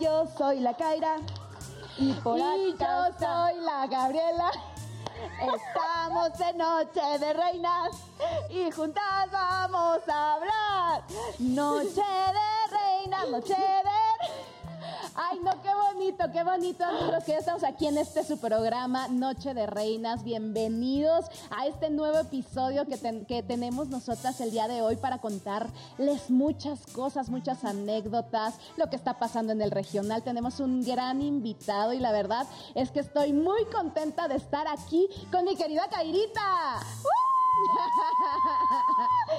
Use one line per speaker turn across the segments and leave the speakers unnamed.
yo soy la Kaira. Y por
y yo soy la Gabriela.
Estamos en Noche de Reinas y juntas vamos a hablar. Noche de Reinas, Noche de...
Ay, no, qué bonito, qué bonito, amigos, que ya estamos aquí en este su programa Noche de Reinas. Bienvenidos a este nuevo episodio que, que tenemos nosotras el día de hoy para contarles muchas cosas, muchas anécdotas, lo que está pasando en el regional. Tenemos un gran invitado y la verdad es que estoy muy contenta de estar aquí con mi querida Cairita.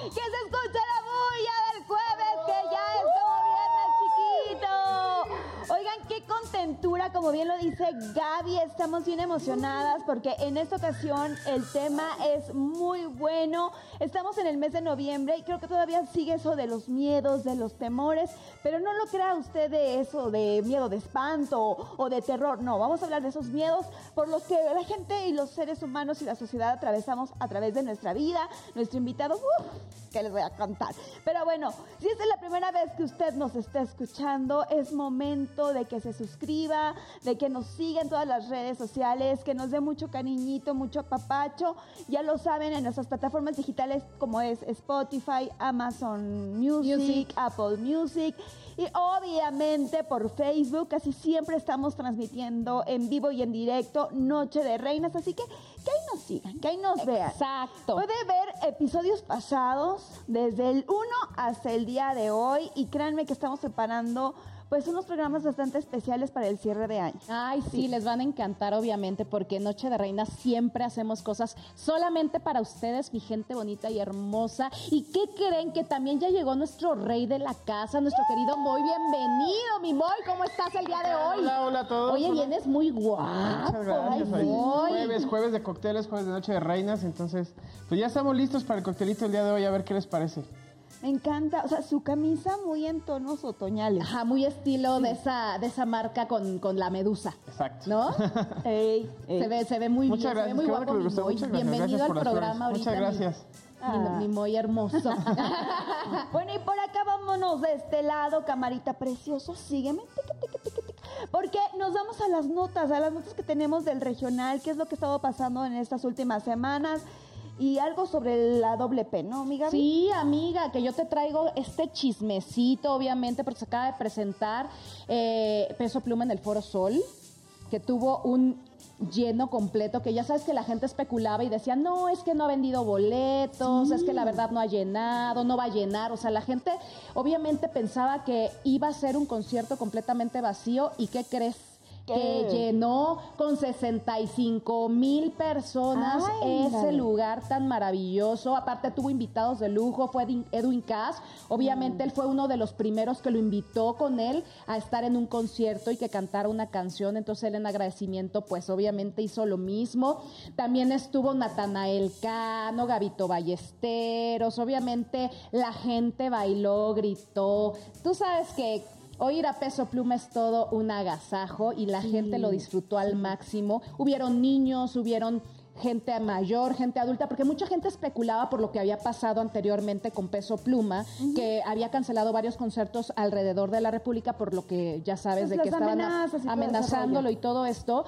Que se escuche la bulla del jueves, que ya es como viernes chiquito. Oigan, qué contentura, como bien lo dice Gaby, estamos bien emocionadas porque en esta ocasión el tema es muy bueno. Estamos en el mes de noviembre y creo que todavía sigue eso de los miedos, de los temores, pero no lo crea usted de eso, de miedo de espanto o de terror. No, vamos a hablar de esos miedos por los que la gente y los seres humanos y la sociedad atravesamos a través de nuestra vida. Nuestro invitado, uf, que les voy a contar. Pero bueno, si esta es la primera vez que usted nos está escuchando, es momento de que se suscriba, de que nos siga en todas las redes sociales, que nos dé mucho cariñito, mucho apapacho. Ya lo saben en nuestras plataformas digitales como es Spotify, Amazon Music,
Music.
Apple Music y obviamente por Facebook. Casi siempre estamos transmitiendo en vivo y en directo Noche de Reinas. Así que que ahí nos sigan, que ahí nos vean.
Exacto.
Puede ver episodios pasados, desde el 1 hasta el día de hoy, y créanme que estamos preparando pues unos programas bastante especiales para el cierre de año.
Ay, sí, les van a encantar, obviamente, porque Noche de Reinas siempre hacemos cosas solamente para ustedes, mi gente bonita y hermosa. ¿Y qué creen? Que también ya llegó nuestro rey de la casa, nuestro querido Moy. Bienvenido, mi Moy. ¿Cómo estás el día de hoy?
Hola, hola a todos.
Oye,
Hola.
vienes muy guapo.
Muchas gracias.
Ay,
Hoy. Jueves, jueves de cócteles, jueves de noche de reinas. Entonces, pues ya estamos listos para el coctelito el día de hoy. A ver qué les parece.
Me encanta, o sea, su camisa muy en tonos otoñales.
Ajá, muy estilo de esa, de esa marca con, con la medusa.
Exacto.
¿No?
Ey, ey.
Se ve, se ve muy
Muchas
bien, se ve
gracias.
muy
Qué bueno
guapo.
Muchas gracias.
Bienvenido
Gracias
al programa ahorita.
Muchas
mi-
gracias.
Mi, mi Moy hermoso.
Bueno, y por acá vámonos de este lado, camarita precioso, sígueme. Porque nos vamos a las notas, a las notas que tenemos del regional, qué es lo que ha estado pasando en estas últimas semanas y algo sobre la doble P, ¿no, amiga?
Sí, amiga, que yo te traigo este chismecito, obviamente, porque se acaba de presentar eh, Peso Pluma en el Foro Sol, que tuvo un lleno completo, que ya sabes que la gente especulaba y decía, no, es que no ha vendido boletos, es que la verdad no ha llenado, no va a llenar, o sea, la gente obviamente pensaba que iba a ser un concierto completamente vacío y ¿qué crees? Que llenó con 65 mil personas
Ay,
ese lugar tan maravilloso. Aparte tuvo invitados de lujo, fue Edwin- Cass. Obviamente él fue uno de los primeros que lo invitó con él a estar en un concierto y que cantara una canción. Entonces él en agradecimiento pues obviamente hizo lo mismo. También estuvo Natanael Cano, Gabito Ballesteros. Obviamente la gente bailó, gritó. Tú sabes que... Oír a Peso Pluma es todo un agasajo y la gente lo disfrutó al máximo. Hubieron niños, hubieron gente mayor, gente adulta, porque mucha gente especulaba por lo que había pasado anteriormente con Peso Pluma, que había cancelado varios conciertos alrededor de la República por lo que ya sabes
Pues
de que estaban amenazándolo y todo esto.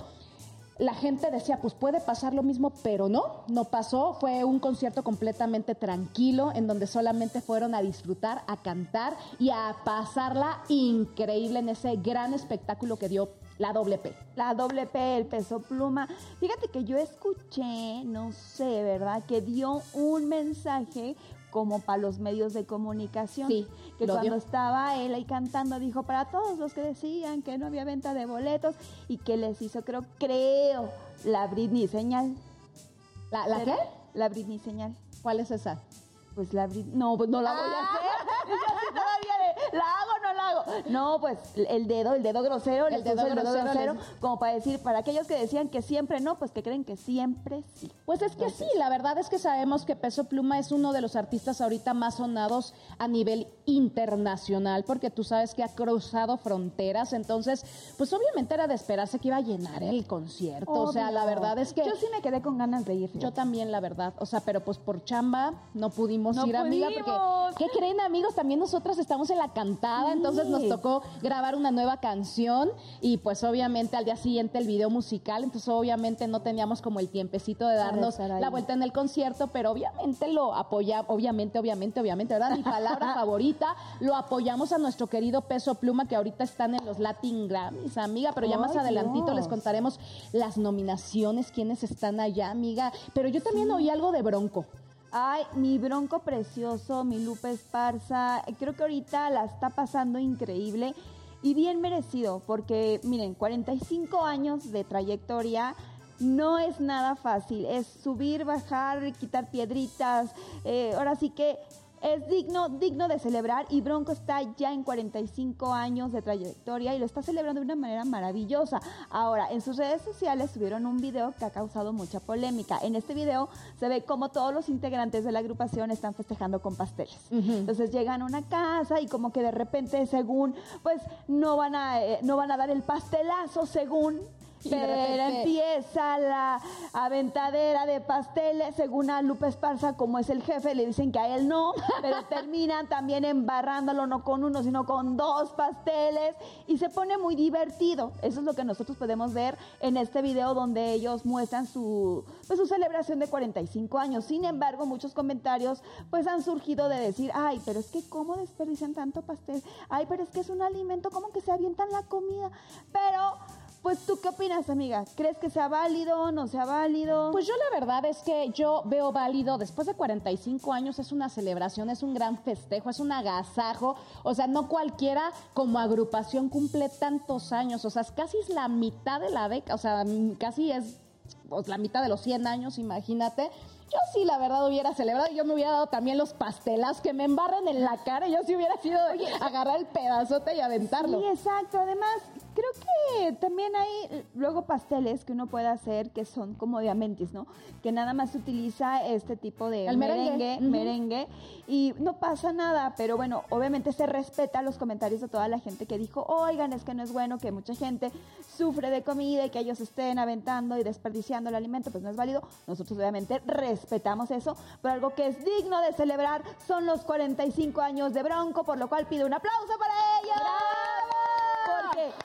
La gente decía, pues puede pasar lo mismo, pero no, no pasó. Fue un concierto completamente tranquilo, en donde solamente fueron a disfrutar, a cantar y a pasarla increíble en ese gran espectáculo que dio la doble P.
La doble P, el peso pluma. Fíjate que yo escuché, no sé, ¿verdad? Que dio un mensaje como para los medios de comunicación.
Sí,
que cuando
dio.
estaba él ahí cantando, dijo para todos los que decían que no había venta de boletos y que les hizo, creo, creo, la Britney señal.
¿La, la qué?
La Britney señal.
¿Cuál es esa?
Pues la Britney. No, pues no la voy a
Ah.
hacer. Yo todavía de, ¿La hago o no la hago? No, pues el dedo, el dedo grosero,
El dedo
el dedo
grosero, les-
como para decir, para aquellos que decían que siempre no, pues que creen que siempre sí.
Pues es que sí, la verdad es que sabemos que Peso Pluma es uno de los artistas ahorita más sonados a nivel internacional, porque tú sabes que ha cruzado fronteras, entonces, pues obviamente era de esperarse que iba a llenar el concierto. O sea, la verdad es que
Yo sí me quedé con ganas de ir.
yo también, la verdad. O sea, pero pues por chamba no pudimos
No
ir, amiga, porque, ¿qué creen, amigos? También nosotras estamos en la cantada, entonces nos tocó grabar una nueva canción y pues obviamente al día siguiente el video musical, entonces obviamente no teníamos como el tiempecito de darnos la vuelta en el concierto, pero obviamente lo apoyamos, obviamente, obviamente, obviamente, ¿verdad? Mi palabra favorita, lo apoyamos a nuestro querido Peso Pluma, que ahorita están en los Latin Grammys, amiga, pero ya más adelantito les contaremos las nominaciones, quiénes están allá, amiga. Pero yo también oí algo de Bronco.
Ay, mi bronco precioso, mi Lupe Esparza, creo que ahorita la está pasando increíble y bien merecido, porque miren, 45 años de trayectoria no es nada fácil, es subir, bajar, quitar piedritas, eh, ahora sí que es digno, digno de celebrar y Bronco está ya en 45 años de trayectoria y lo está celebrando de una manera maravillosa. Ahora, en sus redes sociales subieron un video que ha causado mucha polémica. En este video se ve como todos los integrantes de la agrupación están festejando con pasteles. Entonces llegan a una casa y como que de repente según, pues no van a, eh, no van a dar el pastelazo según... Pero
repente-
empieza la aventadera de pasteles, según a Lupe Esparza, como es el jefe, le dicen que a él no, pero terminan también embarrándolo no con uno, sino con dos pasteles y se pone muy divertido. Eso es lo que nosotros podemos ver en este video donde ellos muestran su, pues, su celebración de 45 años. Sin embargo, muchos comentarios pues han surgido de decir, ay, pero es que cómo desperdician tanto pastel, ay, pero es que es un alimento, ¿cómo que se avientan la comida? Pero... Pues tú qué opinas, amiga? ¿Crees que sea válido, no sea válido?
Pues yo la verdad es que yo veo válido, después de 45 años es una celebración, es un gran festejo, es un agasajo, o sea, no cualquiera como agrupación cumple tantos años, o sea, es casi es la mitad de la década, o sea, casi es pues, la mitad de los 100 años, imagínate. Yo sí, la verdad, hubiera celebrado y yo me hubiera dado también los pastelas que me embarran en la cara. Yo sí hubiera sido agarrar el pedazote y aventarlo.
Sí, exacto. Además, creo que también hay luego pasteles que uno puede hacer que son como diamantes, ¿no? Que nada más se utiliza este tipo de
El merengue.
merengue, merengue, y no pasa nada, pero bueno, obviamente se respeta los comentarios de toda la gente que dijo, oigan, es que no es bueno que mucha gente sufre de comida y que ellos estén aventando y desperdiciando el alimento, pues no es válido. Nosotros obviamente respetamos eso, pero algo que es digno de celebrar son los 45 años de Bronco, por lo cual pido un aplauso para ella. Porque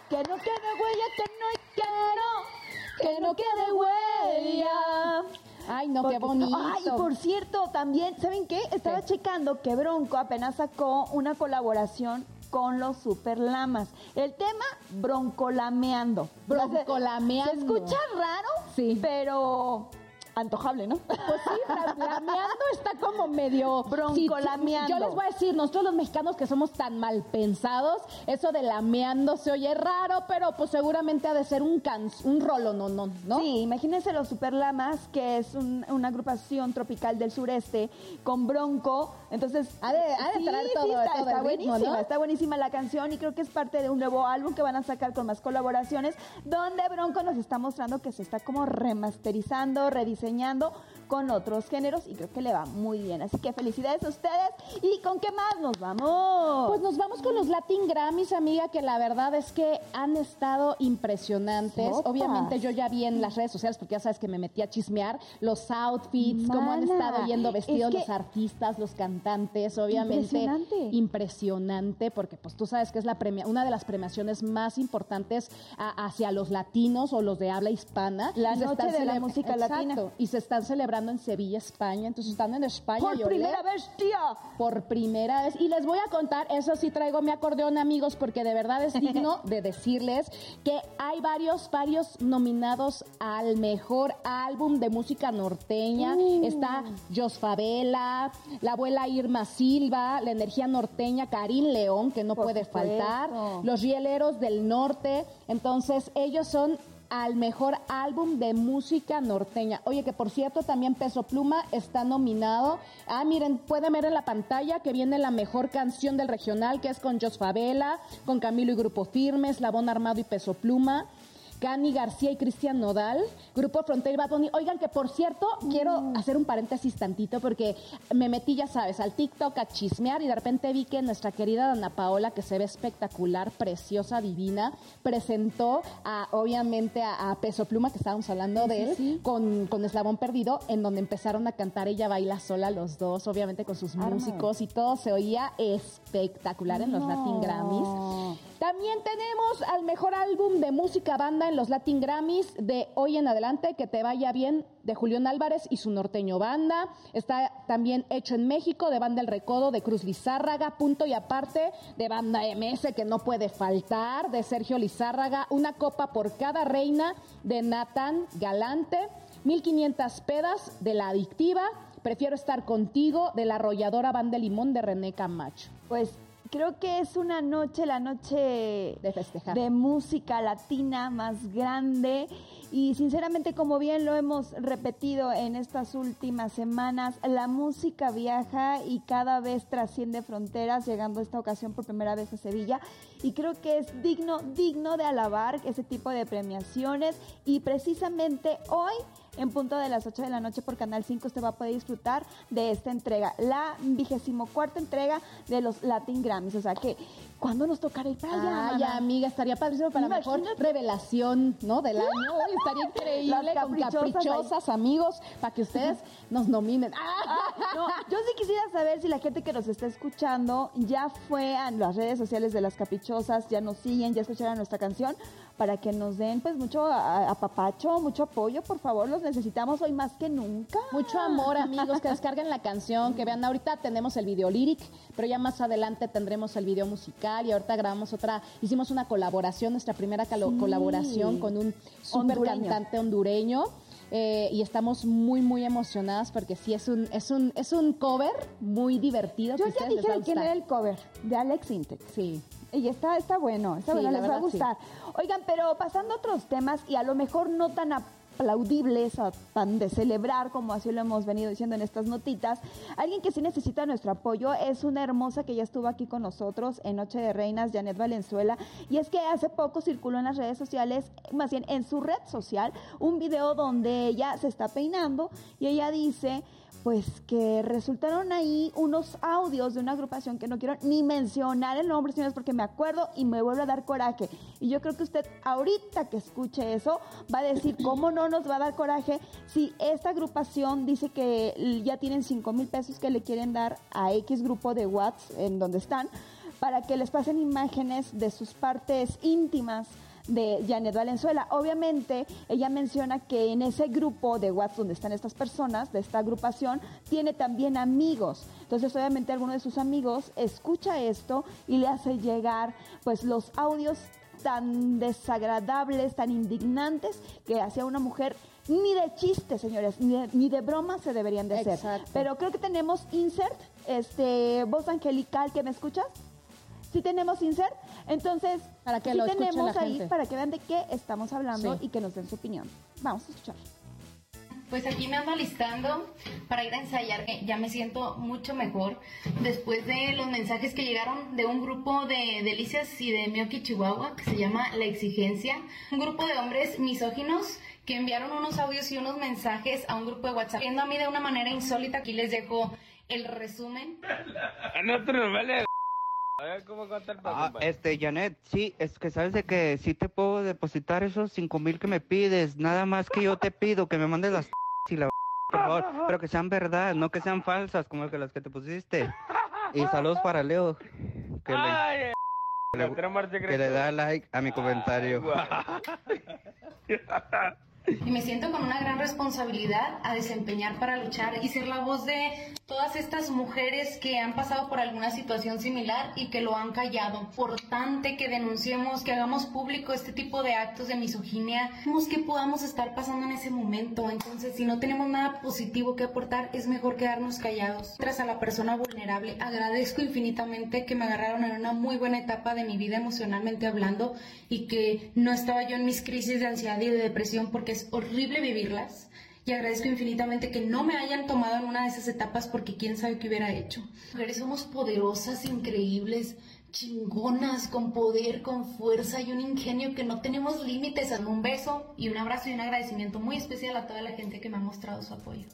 que no quede huella, que no, que no, que no quede huella.
Ay, no, qué bonito.
Ay, por cierto, también, ¿saben qué? Estaba checando que Bronco apenas sacó una colaboración con los Super Lamas. El tema, broncolameando.
Broncolameando.
Se escucha raro,
Sí.
pero antojable, ¿no?
Pues sí, la- lameando está como medio...
Broncolameando.
Sí, yo les voy a decir, nosotros los mexicanos que somos tan mal pensados, eso de lameando se oye raro, pero pues seguramente ha de ser un can, un rolo, no, no, ¿no?
Sí, imagínense los Super Lamas, que es un- una agrupación tropical del sureste con Bronco. Entonces,
Ha de- ha de traer todo-
está,
todo
está
el ritmo,
buenísima,
¿no?
está buenísima la canción y creo que es parte de un nuevo álbum que van a sacar con más colaboraciones, donde Bronco nos está mostrando que se está como remasterizando, rediseñando con otros géneros y creo que le va muy bien. Así que felicidades a ustedes. ¿Y con qué más nos vamos?
Pues nos vamos con los Latin Grammys, amiga, que la verdad es que han estado impresionantes. Obviamente yo ya vi en las redes sociales, porque ya sabes que me metí a chismear, los outfits, cómo han
Mana,
estado yendo vestidos
es que-
los artistas, los cantantes, obviamente.
Impresionante.
Impresionante, porque pues tú sabes que es la premia, una de las premiaciones más importantes a- hacia los latinos o los de habla hispana.
La noche de la música
Exacto,
latina.
Y se están celebrando en Sevilla, España. Entonces están en España.
Por primera vez, tía.
por primera vez. Y les voy a contar, eso sí traigo mi acordeón, amigos, porque de verdad es digno de decirles que hay varios, varios nominados al mejor álbum de música norteña.
Uh.
Está Jos Favela, la abuela Irma Silva, la energía norteña, Karim León, que no
Por
puede
supuesto.
faltar, los rieleros del norte. Entonces, ellos son al mejor álbum de música norteña. Oye, que por cierto también Peso Pluma está nominado. Ah, miren, pueden ver en la pantalla que viene la mejor canción del regional, que es con Jos Favela, con Camilo y Grupo Firme, Eslabón Armado y Peso Pluma. Cani García y Cristian Nodal, Grupo Frontera y Bad Bunny. Oigan, que por cierto, quiero
Mm.
hacer un paréntesis tantito porque me metí, ya sabes, al TikTok a chismear y de repente vi que nuestra querida Dana Paola, que se ve espectacular, preciosa, divina, presentó a, obviamente, a, a Peso Pluma, que estábamos hablando de él, Con, con Eslabón Perdido, en donde empezaron a cantar, ella baila sola los dos, obviamente con sus músicos y todo se oía espectacular en los Latin Grammys. También tenemos al mejor álbum de música banda en los Latin Grammys de hoy en adelante, Que te vaya bien, de Julián Álvarez y su norteño banda. Está también hecho en México, de Banda El Recodo, de Cruz Lizárraga, punto y aparte, de Banda MS, que no puede faltar, de Sergio Lizárraga, una copa por cada reina, de Nathan Galante, 1500 pedas, de La Adictiva, Prefiero estar contigo, de la arrolladora Banda Limón, de René Camacho.
Pues creo que es una noche, la noche
De festejar.
de música latina más grande y sinceramente como bien lo hemos repetido en estas últimas semanas, la música viaja y cada vez trasciende fronteras, llegando esta ocasión por primera vez a Sevilla y creo que es digno, digno de alabar ese tipo de premiaciones y precisamente hoy en punto de las 8 de la noche por Canal 5 usted va a poder disfrutar de esta entrega, la vigésimo cuarta entrega de los Latin Grammys. O sea que, ¿cuándo nos tocará para allá?
Ay, amiga, estaría padrísimo para la mejor revelación, ¿no? Del año. Estaría increíble
Las
con
caprichosas
caprichosas amigos para que ustedes nos nominen. ¡Ah!
No, yo sí quisiera saber si la gente que nos está escuchando ya fue a las redes sociales de las caprichosas, ya nos siguen, ya escucharon nuestra canción, para que nos den pues mucho apapacho, mucho apoyo, por favor, los necesitamos hoy más que nunca.
Mucho amor, amigos, que descarguen la canción, que vean, ahorita tenemos el video lyric, pero ya más adelante tendremos el video musical y ahorita grabamos otra, hicimos una colaboración, nuestra primera
Sí.
colaboración con un super
Hondureño.
cantante hondureño. eh, y estamos muy muy emocionadas porque sí es un es un es un cover muy divertido
Yo
que a
ya dije
a
quién era el cover, de Alex Intec.
Sí.
Y está, está bueno, está
Sí,
bueno, les va a
sí.
gustar. Oigan, pero pasando a otros temas y a lo mejor no tan aplaudibles o tan de celebrar como así lo hemos venido diciendo en estas notitas, alguien que sí necesita nuestro apoyo es una hermosa que ya estuvo aquí con nosotros en Noche de Reinas, Janet Valenzuela, y es que hace poco circuló en las redes sociales, más bien en su red social, un video donde ella se está peinando y ella dice pues que resultaron ahí unos audios de una agrupación que no quiero ni mencionar el nombre, señores, porque me acuerdo y me vuelve a dar coraje. Y yo creo que usted ahorita que escuche eso va a decir, ¿cómo no nos va a dar coraje si esta agrupación dice que ya tienen 5 mil pesos que le quieren dar a X grupo de Watts en donde están para que les pasen imágenes de sus partes íntimas? De Janet Valenzuela. Obviamente, ella menciona que en ese grupo de WhatsApp donde están estas personas, de esta agrupación, tiene también amigos. Entonces, obviamente, alguno de sus amigos escucha esto y le hace llegar pues los audios tan desagradables, tan indignantes que hacia una mujer ni de chiste, señores, ni de, ni de broma se deberían de hacer. Pero creo que tenemos insert, este, voz angelical, ¿que me escuchas? Sí tenemos insert, entonces
Para que
sí
lo
tenemos
la
ahí
gente.
para que vean de qué estamos hablando
Sí.
y que nos den su opinión. Vamos a escuchar.
Pues aquí me ando alistando para ir a ensayar. que Ya me siento mucho mejor después de los mensajes que llegaron de un grupo de delicias y de Mioki Chihuahua que se llama La Exigencia. Un grupo de hombres misóginos que enviaron unos audios y unos mensajes a un grupo de WhatsApp. Viendo a mí de una manera insólita, aquí les dejo el resumen.
A nosotros nos vale. A ver cómo contar para
Ah, este, Janet, sí, es que sabes de que sí te puedo depositar esos cinco mil que me pides, nada más que yo te pido que me mandes las y la por favor, pero que sean verdad, no que sean falsas como que las que te pusiste. Y saludos para Leo, que le,
Ay,
que le-
otra marcha
que le da like a mi comentario.
Y me siento con una gran responsabilidad a desempeñar para luchar y ser la voz de todas estas mujeres que han pasado por alguna situación similar y que lo han callado. Importante que denunciemos, que hagamos público este tipo de actos de misoginia, que podamos estar pasando en ese momento. Entonces, si no tenemos nada positivo que aportar, es mejor quedarnos callados. Tras a la persona vulnerable, agradezco infinitamente que me agarraron en una muy buena etapa de mi vida emocionalmente hablando y que no estaba yo en mis crisis de ansiedad y de depresión porque es horrible vivirlas. Y agradezco infinitamente que no me hayan tomado en una de esas etapas porque quién sabe qué hubiera hecho. Mujeres somos poderosas, increíbles. chingonas, con poder, con fuerza y un ingenio que no tenemos límites. Un beso y un abrazo y un agradecimiento muy especial a toda la gente que me ha mostrado su apoyo.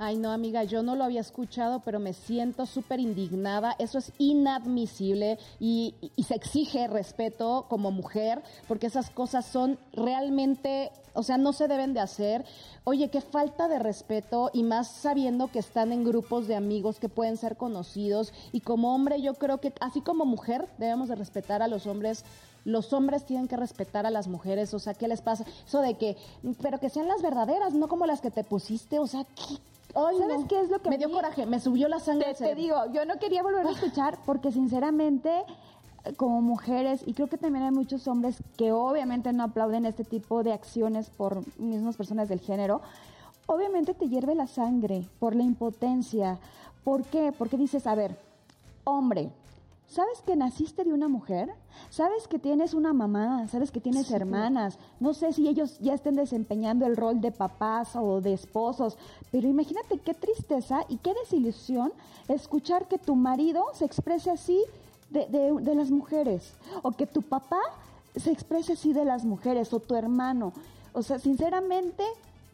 Ay, no, amiga, yo no lo había escuchado, pero me siento súper indignada. Eso es inadmisible y, y, se exige respeto como mujer, porque esas cosas son realmente, o sea, no se deben de hacer. Oye, qué falta de respeto y más sabiendo que están en grupos de amigos que pueden ser conocidos. Y como hombre, yo creo que, así como mujer, debemos de respetar a los hombres los hombres tienen que respetar a las mujeres, o sea, ¿qué les pasa? Eso de que, pero que sean las verdaderas, no como las que te pusiste, o sea, ¿qué?
¿Sabes qué es lo que
me dio coraje? Me subió la sangre.
Te, te digo, yo no quería volver a escuchar porque sinceramente como mujeres, y creo que también hay muchos hombres que obviamente no aplauden este tipo de acciones por mismas personas del género, obviamente te hierve la sangre por la impotencia. ¿Por qué? Porque dices, a ver, hombre, ¿Sabes que naciste de una mujer? ¿Sabes que tienes una mamá? ¿Sabes que tienes hermanas? No sé si ellos ya estén desempeñando el rol de papás o de esposos, pero imagínate qué tristeza y qué desilusión escuchar que tu marido se exprese así de, de las mujeres, o que tu papá se exprese así de las mujeres, o tu hermano. O sea, sinceramente,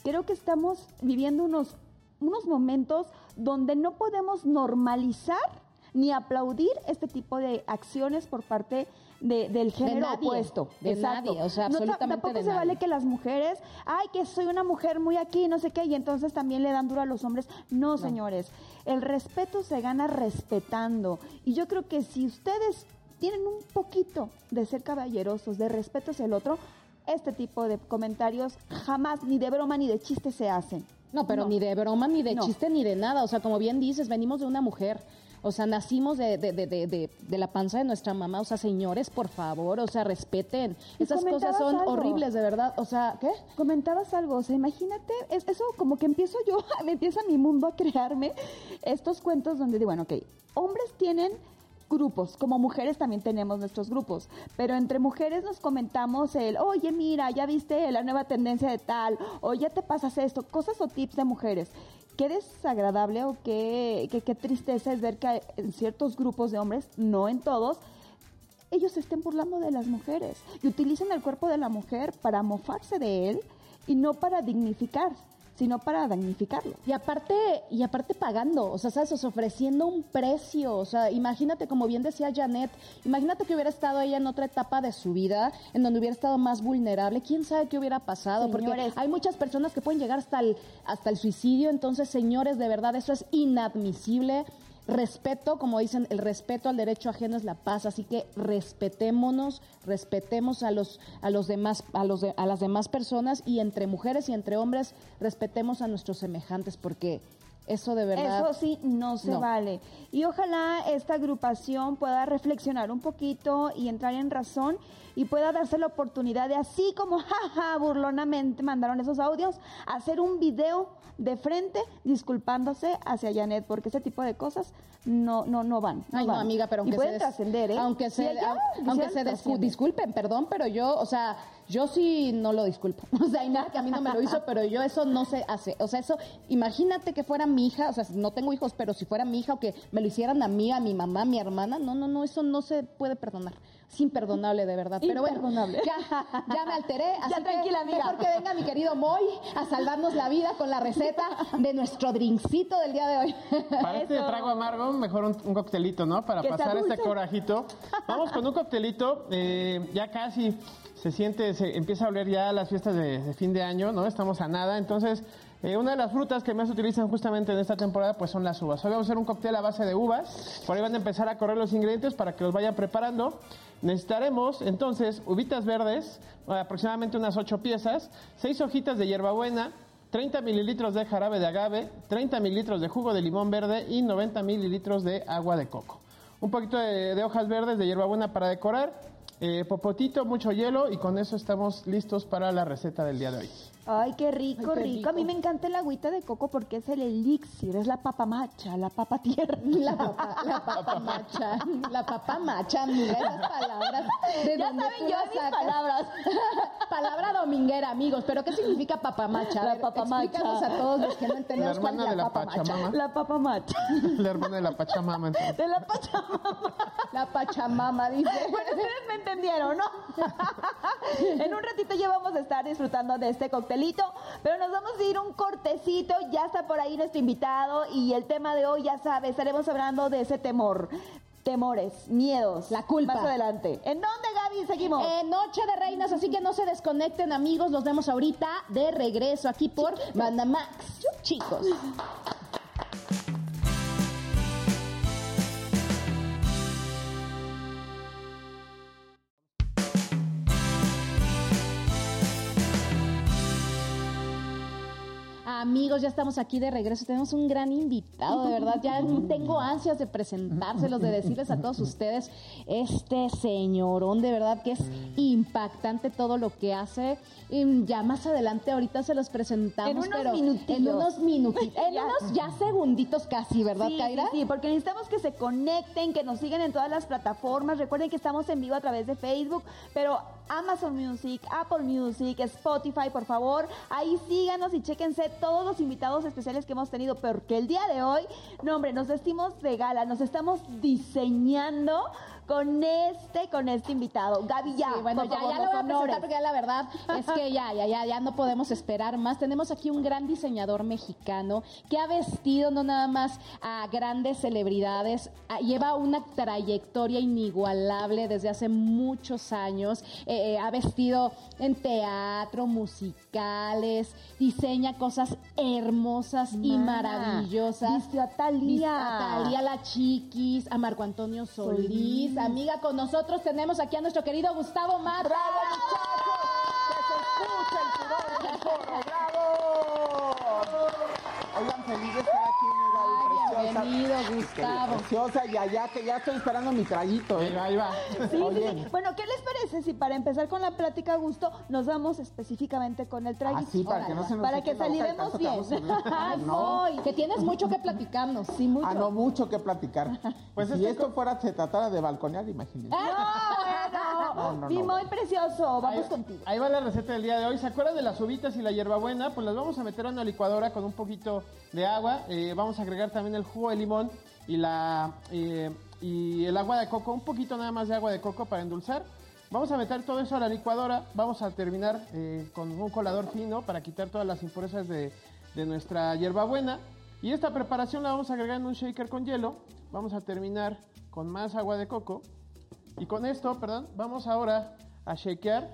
creo que estamos viviendo unos, unos momentos donde no podemos normalizar ni aplaudir este tipo de acciones por parte del género opuesto.
De nadie, o sea, absolutamente
no, Tampoco se vale que las mujeres, ay, que soy una mujer muy aquí, no sé qué, y entonces también le dan duro a los hombres. No, señores, el respeto se gana respetando. Y yo creo que si ustedes tienen un poquito de ser caballerosos, de respeto hacia el otro, este tipo de comentarios jamás, ni de broma ni de chiste se hacen.
No, pero ni de broma, ni de chiste, ni de nada. O sea, como bien dices, venimos de una mujer. O sea, nacimos de, de, de, de, de la panza de nuestra mamá. O sea, señores, por favor, o sea, respeten. Esas cosas son horribles, de verdad. O sea, ¿qué?
Comentabas algo, o sea, imagínate, es, eso como que empiezo yo, me empieza mi mundo a crearme estos cuentos donde digo, bueno, ok, hombres tienen grupos, como mujeres también tenemos nuestros grupos, pero entre mujeres nos comentamos el, oye, mira, ya viste la nueva tendencia de tal, o ya te pasas esto, cosas o tips de mujeres qué desagradable o qué, qué, tristeza es ver que en ciertos grupos de hombres, no en todos, ellos estén burlando de las mujeres y utilizan el cuerpo de la mujer para mofarse de él y no para dignificar sino para damnificarlo.
Y aparte, y aparte pagando, o sea, sabes, ofreciendo un precio, o sea, imagínate, como bien decía Janet, imagínate que hubiera estado ella en otra etapa de su vida, en donde hubiera estado más vulnerable, quién sabe qué hubiera pasado, porque hay muchas personas que pueden llegar hasta el, hasta el suicidio, entonces, señores, de verdad, eso es inadmisible respeto, como dicen, el respeto al derecho ajeno es la paz, así que respetémonos, respetemos a los a los demás a los a las demás personas y entre mujeres y entre hombres respetemos a nuestros semejantes porque eso de verdad.
Eso sí, no se vale. Y ojalá esta agrupación pueda reflexionar un poquito y entrar en razón y pueda darse la oportunidad de, así como jaja, burlonamente mandaron esos audios, hacer un video de frente disculpándose hacia Janet, porque ese tipo de cosas no no no van.
Ay, no, amiga, pero aunque
y pueden trascender, ¿eh?
Aunque se, aunque se disculpen, perdón, pero yo, o sea, yo sí no lo disculpo. O sea, hay nada que a mí no me lo hizo, pero yo eso no se hace. O sea, eso, imagínate que fuera mi hija, o sea, no tengo hijos, pero si fuera mi hija o que me lo hicieran a mí, a mi mamá, a mi hermana, no, no, no, eso no se puede perdonar. Es imperdonable, de verdad. Pero bueno, ya, ya me alteré. Así ya tranquila, amiga. Mejor que venga mi querido Moy a salvarnos la vida con la receta de nuestro drinkcito del día de hoy.
Para este trago amargo, mejor un, coctelito, ¿no? Para pasar este corajito. Vamos con un coctelito, eh, ya casi se siente, se empieza a oler ya las fiestas de, fin de año, ¿no? Estamos a nada, entonces eh, una de las frutas que más se utilizan justamente en esta temporada pues son las uvas. Hoy vamos a hacer un cóctel a base de uvas, por ahí van a empezar a correr los ingredientes para que los vayan preparando. Necesitaremos entonces uvitas verdes, aproximadamente unas 8 piezas, 6 hojitas de hierbabuena, 30 mililitros de jarabe de agave, 30 mililitros de jugo de limón verde y 90 mililitros de agua de coco. Un poquito de, de hojas verdes de hierbabuena para decorar, eh, popotito, mucho hielo y con eso estamos listos para la receta del día de hoy.
Ay, qué rico,
Ay, qué
rico. A mí me encanta el agüita de coco porque es el elixir, es la papa macha, la papa tierna.
La papa, la papa macha, la papa macha, amiga, esas palabras. ¿de
Ya
dónde
saben yo
las
mis palabras.
Palabra dominguera, amigos, pero ¿qué significa papamacha?
La papamacha.
Explícanos a todos los que no
La
entendemos cuál es
hermana de la
papamacha.
Pachamama.
La papa macha.
La hermana de la Pachamama. entonces.
De la pachamama.
La pachamama, dice.
Bueno, ustedes me entendieron, ¿no? en un ratito ya vamos a estar disfrutando de este coctelito, pero nos vamos a ir un cortecito, ya está por ahí nuestro invitado y el tema de hoy, ya sabes, estaremos hablando de ese temor. Temores, miedos.
La culpa.
Más adelante. ¿En dónde, Gaby? Seguimos.
Eh, Noche de Reinas, así que no se desconecten, amigos. Los vemos ahorita de regreso aquí por Banda Max. Chicos. Amigos, ya estamos aquí de regreso. Tenemos un gran invitado, de verdad. Ya tengo ansias de presentárselos, de decirles a todos ustedes, este señorón, de verdad que es impactante todo lo que hace. Y ya más adelante, ahorita se los presentamos.
En unos
pero
minutillos.
En unos minutitos. En
Ya.
unos ya segunditos casi, ¿verdad,
Sí,
Kaira?
sí, sí, porque necesitamos que se conecten, que nos sigan en todas las plataformas. Recuerden que estamos en vivo a través de Facebook, pero Amazon Music, Apple Music, Spotify, por favor, ahí síganos y chéquense todos los invitados especiales que hemos tenido, porque el día de hoy, no hombre, nos vestimos de gala, nos estamos diseñando con este, con este invitado. Gaby, ya,
Sí, bueno,
por
ya,
favor,
ya lo voy a presentar porque ya la verdad es que ya, ya, ya, ya no podemos esperar más. Tenemos aquí un gran diseñador mexicano que ha vestido no nada más a grandes celebridades, a- lleva una trayectoria inigualable desde hace muchos años. Eh, eh, ha vestido en teatro, musicales, diseña cosas hermosas y maravillosas.
vistió a.
Vistió a Thalía, la Chiquis, a Marco Antonio Solís.
Solís.
Amiga, con nosotros tenemos aquí a nuestro querido Gustavo Mata.
Oigan, feliz de estar aquí, preciosa.
bienvenido, Gustavo.
Preciosa, ya, ya, que ya estoy esperando mi traguito,
Ahí
¿eh?
va, ahí va.
Sí, sí,
Oye.
sí. Bueno, ¿qué les parece si para empezar con la plática a gusto nos vamos específicamente con el traguito?
Ah, sí, para que no se nos
Para que salivemos
que
bien.
vamos a hablar.
Ay,
No.
voy.
Que tienes mucho que platicarnos.
Sí, mucho.
Ah, no, mucho que platicar.
Pues
si
este
esto fuera, se tratara de balconear, imagínense.
No,
No, no,
Mi
no.
muy precioso, vamos
Ahí,
contigo.
ahí va la receta del día de hoy. ¿Se acuerdan de las uvitas y la hierbabuena? Pues las vamos a meter a una licuadora con un poquito de agua. Eh, vamos a agregar también el jugo de limón y, la, eh, y el agua de coco. Un poquito nada más de agua de coco para endulzar. Vamos a meter todo eso a la licuadora. Vamos a terminar eh, con un colador fino para quitar todas las impurezas de, de nuestra hierbabuena. Y esta preparación la vamos a agregar en un shaker con hielo. Vamos a terminar con más agua de coco. Y con esto, perdón, vamos ahora a shakear.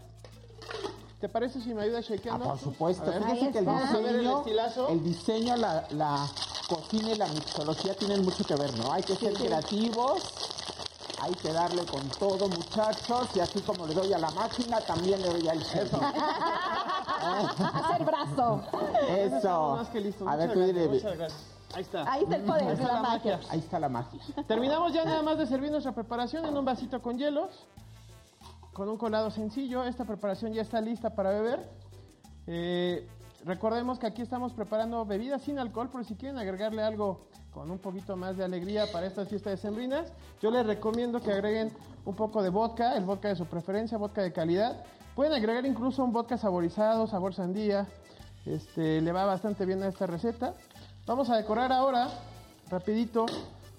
¿Te parece si me ayuda
Ah,
shakeando?
por supuesto.
A ver.
Fíjense que el
el
diseño,
estilazo.
el diseño, la, la cocina y la mixología tienen mucho que ver, ¿no? Hay que ser creativos, hay que darle con todo, muchachos, y así como le doy a la máquina, también le doy al chef.
Hacer brazo.
Eso.
Más que listo.
A ver,
Muchas
tú
gracias,
dile.
Ahí está.
Ahí está el poder
Ahí está
la
la
magia.
magia.
Ahí está la magia.
Terminamos ya nada más de servir nuestra preparación en un vasito con hielos, con un colado sencillo. Esta preparación ya está lista para beber. Eh, recordemos que aquí estamos preparando bebidas sin alcohol, por si quieren agregarle algo con un poquito más de alegría para estas fiestas decembrinas. Yo les recomiendo que agreguen un poco de vodka, el vodka de su preferencia, vodka de calidad. Pueden agregar incluso un vodka saborizado, sabor sandía. Este, le va bastante bien a esta receta. Vamos a decorar ahora, rapidito,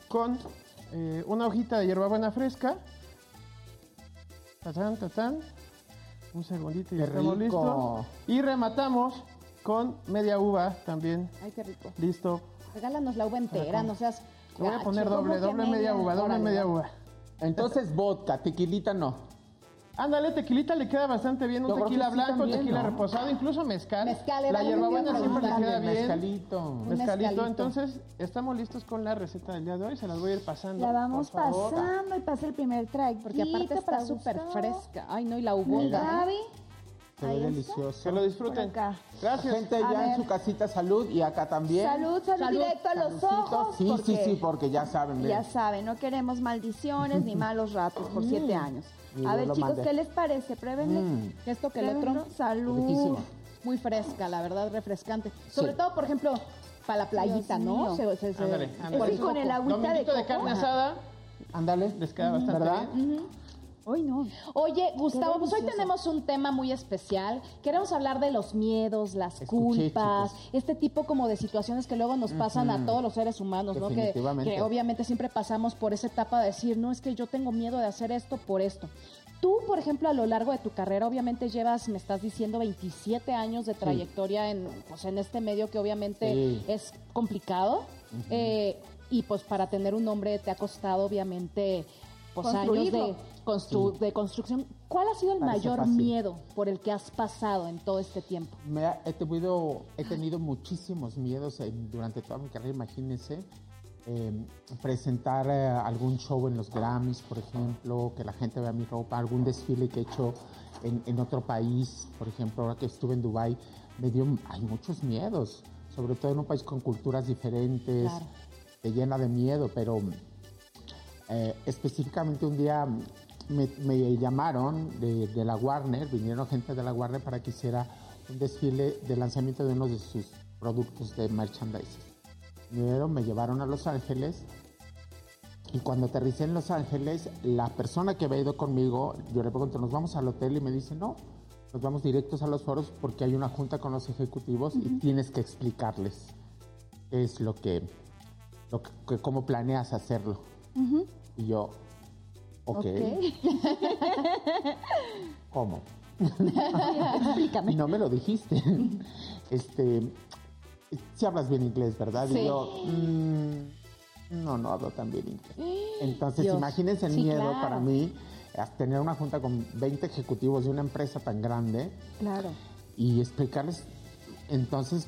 con eh, una hojita de hierbabuena fresca. Tatán, tatán. Un segundito y
Qué
estamos
rico.
listos. Y rematamos con media uva también.
Ay, qué rico.
Listo.
Regálanos la uva entera, no seas.
Voy a
gacho.
poner doble,
¿Cómo que
doble media uva, doble media
va.
uva.
Entonces, vodka, tequilita no.
Ándale, tequilita le queda bastante bien, un tequila
sí
blanco,
también,
tequila
¿no?
reposado, incluso mezcal.
Mezcal,
La hierbabuena siempre le queda bien.
Mezcalito.
Mezcalito,
mezcalito.
entonces estamos listos con la receta del día de hoy, se las voy a ir pasando.
La vamos
por favor.
pasando y pasa el primer traguito.
Porque aparte está súper fresca. Ay, no, y la uvota. ¿eh?
Se ve delicioso.
Que lo disfruten.
Acá.
Gracias.
Gente
A
ya en su casita, salud y acá también.
Salud, salud,
Salud,
directo a los ojos.
Sí, sí,
porque
sí, porque ya saben.
Ya
ven.
saben, no queremos maldiciones ni malos ratos por siete años.
Y
A ver, chicos. ¿qué les parece? Pruébenle.
Mm.
Esto que el otro.
Salud.
Riquísimo.
muy fresca, la verdad, refrescante. Sobre todo, por ejemplo, para la playita, ¿no?
Se, se, ándale,
ándale. con el agüita de,
de carne asada.
Ándale.
Les queda bastante ¿verdad? bien.
Hoy no.
Oye, Gustavo, pues hoy tenemos un tema muy especial. Queremos hablar de los miedos, las culpas, este tipo como de situaciones que luego nos pasan a todos los seres humanos, ¿no? Que, que, obviamente siempre pasamos por esa etapa de decir, no, es que yo tengo miedo de hacer esto por esto. Tú, por ejemplo, a lo largo de tu carrera, obviamente llevas, me estás diciendo, 27 años de trayectoria en, pues, en este medio que obviamente es complicado. Eh, y pues para tener un nombre te ha costado, obviamente, pues años de de construcción. ¿Cuál ha sido el mayor miedo por el que has pasado en todo este tiempo?
Me he, tenido, he tenido muchísimos miedos durante toda mi carrera, imagínense. Em, presentar eh, algún show en los Grammys, por ejemplo, que la gente vea mi ropa, algún desfile que he hecho en, otro país, por ejemplo, ahora que estuve en Dubai, me dio, hay muchos miedos, sobre todo en un país con culturas diferentes, te llena de miedo, pero eh, específicamente un día me, llamaron de, la Warner, vinieron gente de la Warner para que hiciera un desfile de lanzamiento de uno de sus productos de merchandising. me llevaron a Los Ángeles y cuando aterricé en Los Ángeles, la persona que había ido conmigo, yo le pregunto, ¿nos vamos al hotel? Y me dice, no, nos vamos directos a los foros porque hay una junta con los ejecutivos y tienes que explicarles qué es lo que, lo que cómo planeas hacerlo. Y yo, Ok. ¿Cómo? Explícame. No me lo dijiste. Este, si hablas bien inglés, ¿verdad? Y yo, mm, no, no hablo tan bien inglés. Entonces, imagínense el miedo para mí tener una junta con 20 ejecutivos de una empresa tan grande.
Claro.
Y explicarles, entonces,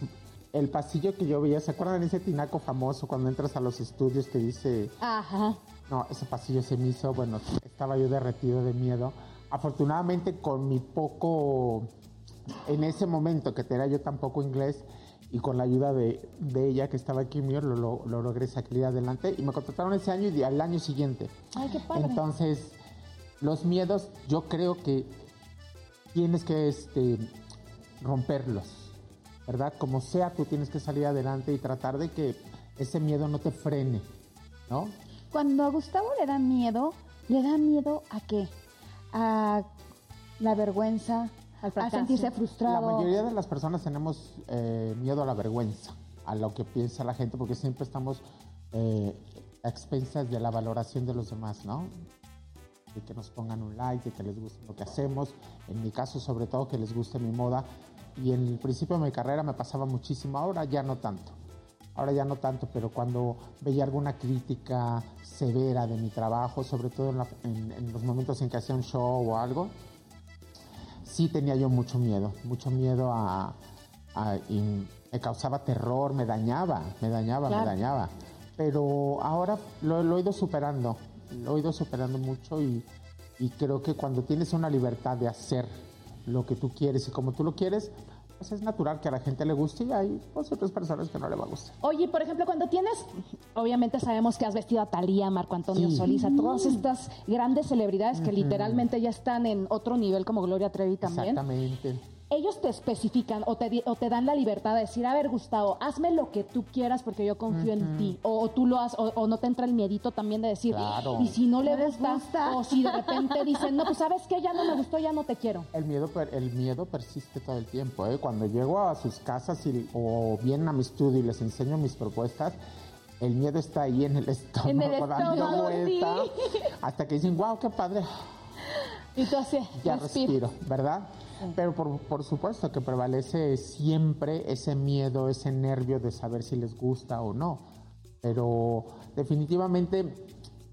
el pasillo que yo veía, ¿se acuerdan de ese tinaco famoso cuando entras a los estudios que dice...
Ajá.
No, ese pasillo se me hizo, bueno, estaba yo derretido de miedo. Afortunadamente con mi poco, en ese momento que tenía yo tan poco inglés y con la ayuda de, ella que estaba aquí mío, lo, lo, logré salir adelante y me contrataron ese año y al año siguiente.
Ay, qué padre.
Entonces, los miedos yo creo que tienes que este, romperlos, ¿verdad? Como sea, tú tienes que salir adelante y tratar de que ese miedo no te frene, ¿no?
Cuando a Gustavo le da miedo, ¿le da miedo a qué? A la vergüenza, a sentirse frustrado.
La mayoría de las personas tenemos eh, miedo a la vergüenza, a lo que piensa la gente, porque siempre estamos eh, a expensas de la valoración de los demás, ¿no? De que nos pongan un like, de que les guste lo que hacemos. En mi caso, sobre todo, que les guste mi moda. Y en el principio de mi carrera me pasaba muchísimo, ahora ya no tanto ahora ya no tanto, pero cuando veía alguna crítica severa de mi trabajo, sobre todo en, los momentos en que hacía un show o algo, sí tenía yo mucho miedo, mucho miedo a... y me causaba terror, me dañaba, me dañaba, me dañaba. Pero ahora lo, he ido superando, lo he ido superando mucho y, y creo que cuando tienes una libertad de hacer lo que tú quieres y como tú lo quieres, pues es natural que a la gente le guste y hay pues, otras personas que no le va a gustar.
Oye, por ejemplo, cuando tienes, obviamente sabemos que has vestido a Talía, Marco Antonio Solís, a todas estas grandes celebridades que literalmente ya están en otro nivel como Gloria Trevi también.
Exactamente
ellos te especifican o te, o te dan la libertad de decir, a ver, Gustavo, hazme lo que tú quieras porque yo confío en ti. O, tú lo has, o, no te entra el miedito también de decir, y si no le gusta, o si de repente dicen, no, pues sabes que ya no me gustó, ya no te quiero.
El miedo, el miedo persiste todo el tiempo. ¿eh? Cuando llego a sus casas y, o vienen a mi estudio y les enseño mis propuestas, el miedo está ahí en el estómago, en el estómago vuelta, hasta que dicen, wow, qué padre.
Y tú así,
ya respiro ¿verdad? Pero por, supuesto que prevalece siempre ese miedo, ese nervio de saber si les gusta o no. Pero definitivamente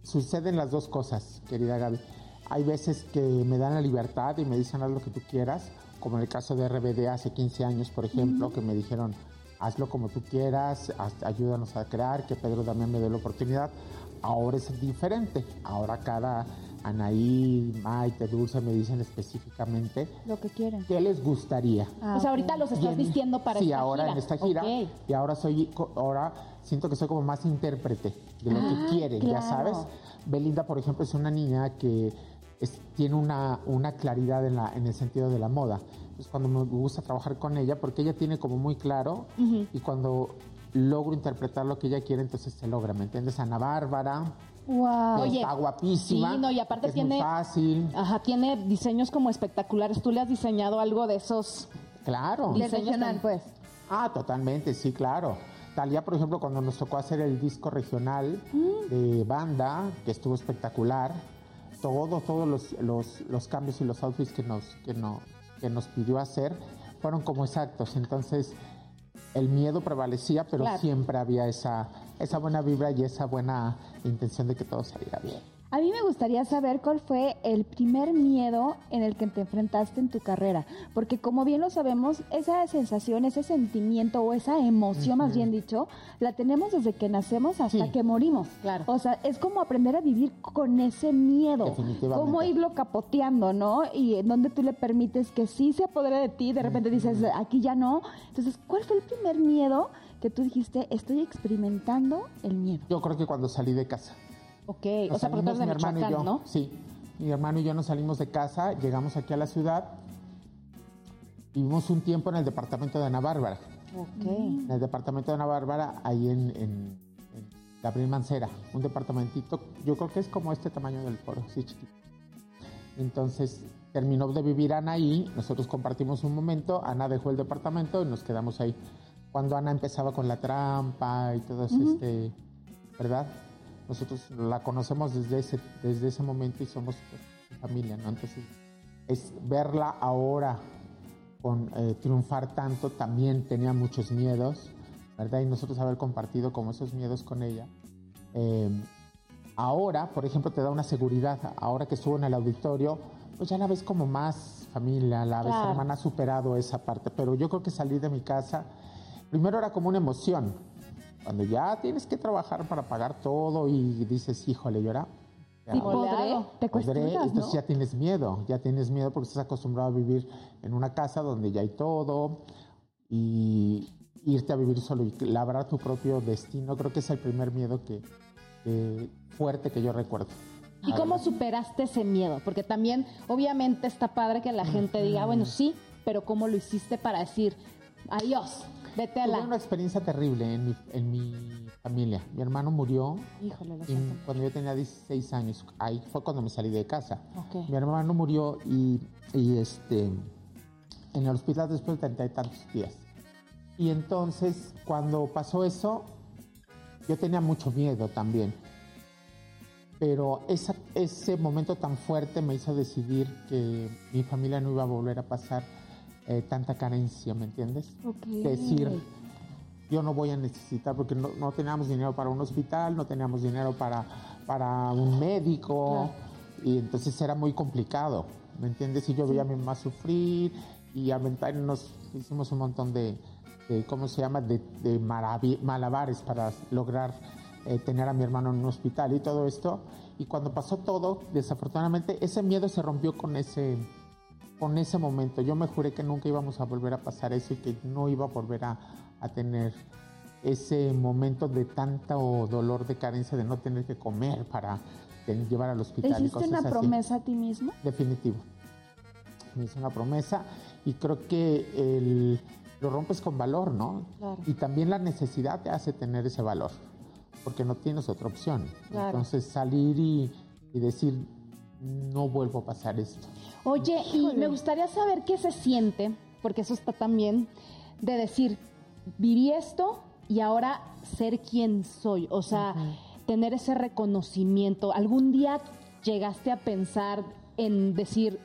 suceden las dos cosas, querida Gaby. Hay veces que me dan la libertad y me dicen haz lo que tú quieras, como en el caso de RBD hace 15 años, por ejemplo, que me dijeron hazlo como tú quieras, ayúdanos a crear, que Pedro también me dé la oportunidad. Ahora es diferente, ahora cada Anaí, Maite, Dulce me dicen específicamente
lo que quieren.
¿Qué les gustaría?
Ah, o sea, ahorita los estás vistiendo para
sí, ahora en esta gira. Y ahora soy, ahora siento que soy como más intérprete de lo que ah, quieren, ya sabes. Belinda, por ejemplo, es una niña que tiene una, una claridad en, la, en el sentido de la moda. es cuando me gusta trabajar con ella, porque ella tiene como muy claro y cuando logro interpretar lo que ella quiere, entonces se logra, ¿me entiendes? Ana Bárbara,
Wow.
está guapísima,
Sí, no, y aparte
es
tiene.
muy fácil,
Ajá, tiene diseños como espectaculares. ¿Tú le has diseñado algo de esos
claro.
Regional,
tan-
pues.
Ah, totalmente, sí, claro. Talía, por ejemplo, cuando nos tocó hacer el disco regional de banda, que estuvo espectacular, todos, todos los, los, los cambios y los outfits que nos, que, no, que nos pidió hacer fueron como exactos. Entonces, el miedo prevalecía, pero
Claro.
siempre había esa, esa buena vibra y esa buena intención de que todo saliera bien.
A mí me gustaría saber cuál fue el primer miedo en el que te enfrentaste en tu carrera, porque como bien lo sabemos, esa sensación, ese sentimiento o esa emoción, más bien dicho, la tenemos desde que nacemos hasta
Sí.
que morimos.
Claro.
O sea, es como aprender a vivir con ese miedo. Cómo irlo capoteando, ¿no? Y en donde tú le permites que sí se apodere de ti, de repente dices, aquí ya no. Entonces, ¿cuál fue el primer miedo que tú dijiste, estoy experimentando el miedo?
Yo creo que cuando salí de casa.
Ok,
Nos
o sea, porque
salimos
de
mi hermano y yo.
¿no?
Sí, mi hermano y yo nos salimos de casa, llegamos aquí a la ciudad, vivimos un tiempo en el departamento de Ana Bárbara.
Ok.
En el departamento de Ana Bárbara, ahí en, en- en Gabriel Mancera, un departamentito, yo creo que es como este tamaño del foro, sí, chiquito. Entonces terminó de vivir Ana ahí, nosotros compartimos un momento, Ana dejó el departamento y nos quedamos ahí. Cuando Ana empezaba con la trampa y todo eso, este, ¿verdad? Nosotros la conocemos desde ese, desde ese momento y somos pues, familia, ¿no? Entonces, es verla ahora con eh, triunfar tanto, también tenía muchos miedos, ¿verdad? Y nosotros haber compartido como esos miedos con ella. Eh, ahora, por ejemplo, te da una seguridad. Ahora que estuvo en el auditorio, pues ya la ves como más familia, la ves
Claro.
hermana, ha superado esa parte. Pero yo creo que salir de mi casa, primero era como una emoción. Cuando ya tienes que trabajar para pagar todo y dices, híjole, llora.
Sí, podré, te
Podré,
¿no?
entonces ya tienes miedo, ya tienes miedo porque estás acostumbrado a vivir en una casa donde ya hay todo y irte a vivir solo y labrar tu propio destino, creo que es el primer miedo que, que fuerte que yo recuerdo.
¿Y cómo superaste ese miedo? Porque también, obviamente, está padre que la gente diga, bueno, sí, pero ¿cómo lo hiciste para decir, adiós, vete a
Tuve
la...
una experiencia terrible en mi, en mi familia. Mi hermano murió
Híjole, lo
y
siento.
cuando yo tenía 16 años. Ahí fue cuando me salí de casa.
Ok.
Mi hermano murió y, y, este en el hospital después de treinta y tantos días. Y entonces, cuando pasó eso, yo tenía mucho miedo también. Pero esa- ese momento tan fuerte me hizo decidir que mi familia no iba a volver a pasar eh, tanta carencia, ¿me entiendes?
Ok.
Decir, yo no voy a necesitar, porque no, no teníamos dinero para un hospital, no teníamos dinero para, para un médico, y entonces era muy complicado, ¿me entiendes? Y yo veía a mi mamá sufrir, y aventarnos, hicimos un montón de, de, ¿cómo se llama?, de, malabares para lograr eh, tener a mi hermano en un hospital y todo esto. Y cuando pasó todo, desafortunadamente, ese miedo se rompió con ese, con ese momento. Yo me juré que nunca íbamos a volver a pasar eso y que no iba a volver a, a tener ese momento de tanto dolor de carencia de no tener que comer para te- llevar al
¿Te
hospital y
hiciste
cosas
una
así.
promesa a ti mismo?
Definitivo. Me hice una promesa y creo que el- lo rompes con valor, ¿no?
Claro.
Y también la necesidad te hace tener ese valor, porque no tienes otra opción.
Claro.
Entonces salir y, y decir, no vuelvo a pasar esto.
Oye, y me gustaría saber qué se siente, porque eso está también, de decir, viví esto y ahora ser quien soy. O sea, tener ese reconocimiento. ¿Algún día llegaste a pensar en decir,